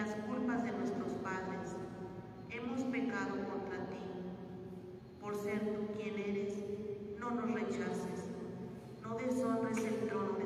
las culpas de nuestros padres. Hemos pecado contra ti. Por ser tú quien eres, no nos rechaces, no deshonres el trono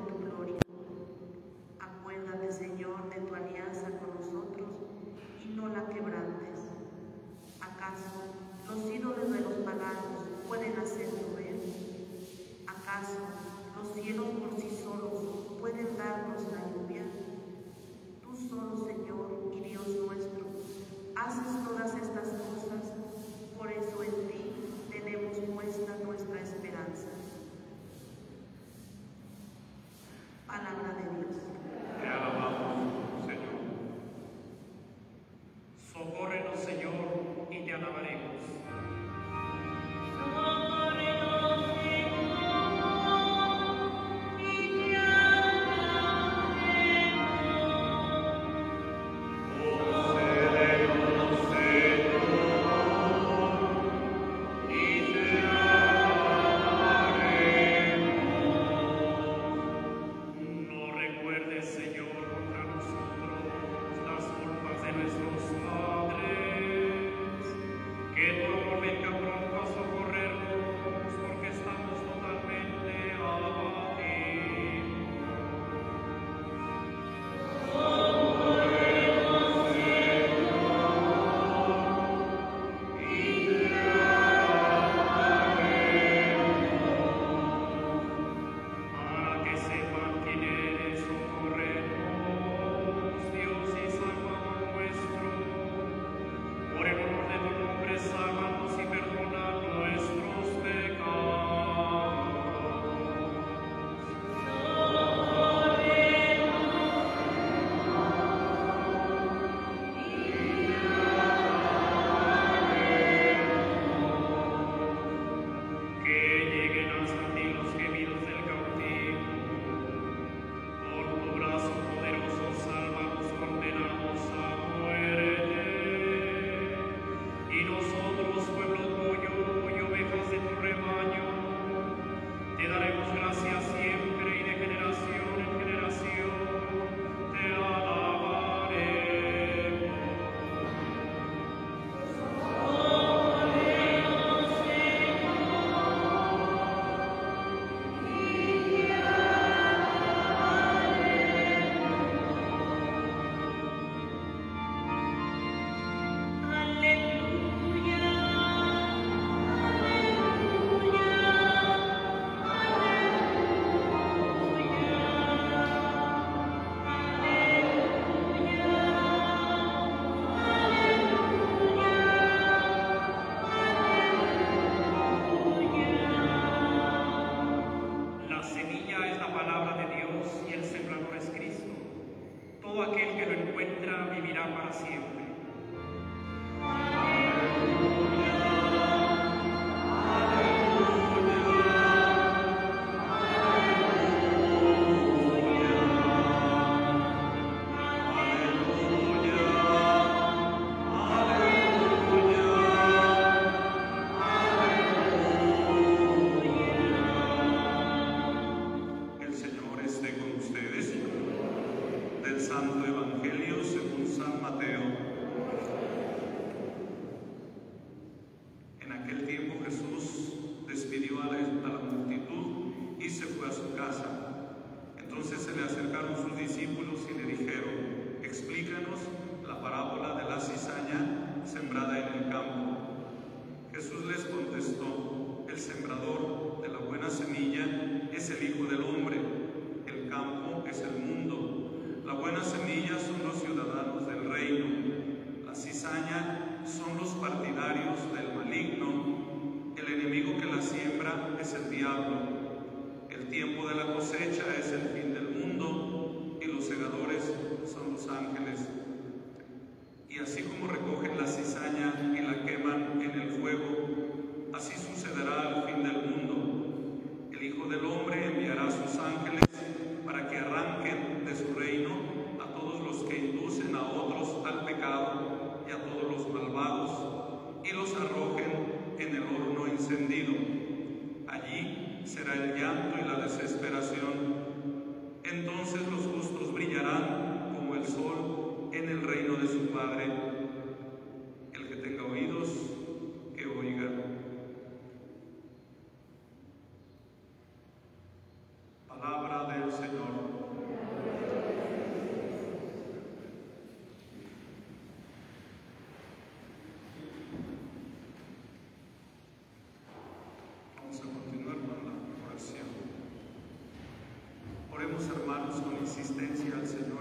hermanos con insistencia al Señor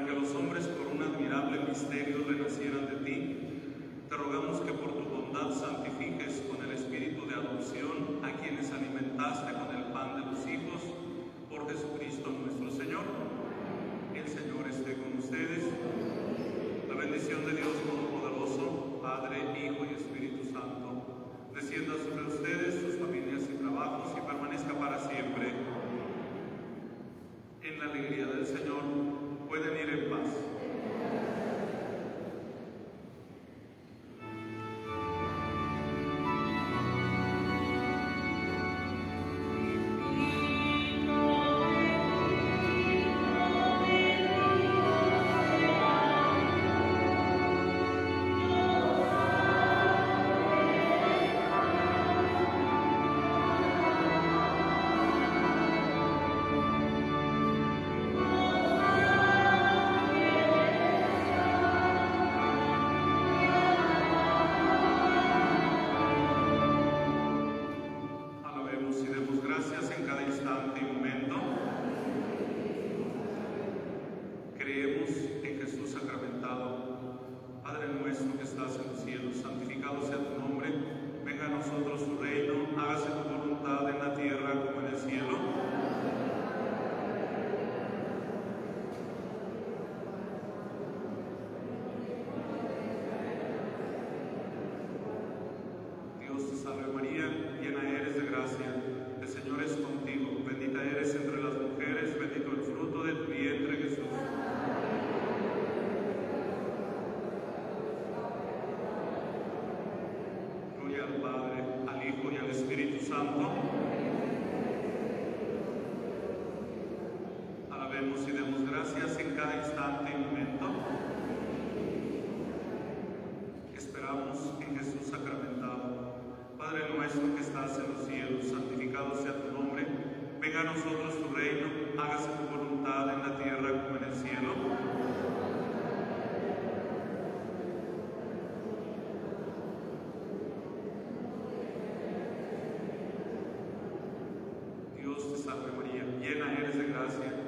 para que los hombres por un admirable misterio renacieran de ti, te rogamos que por tu bondad santifiques con el espíritu de adopción a quienes alimentaste con el pan de los hijos, por Jesucristo nuestro Señor. El Señor esté con ustedes. La bendición de Dios Todopoderoso. Venga a nosotros tu reino, hágase tu voluntad en la tierra como en el cielo. Dios te salve María, llena eres de gracia.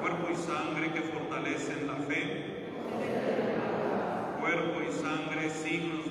cuerpo y sangre que fortalecen la fe, cuerpo y sangre signos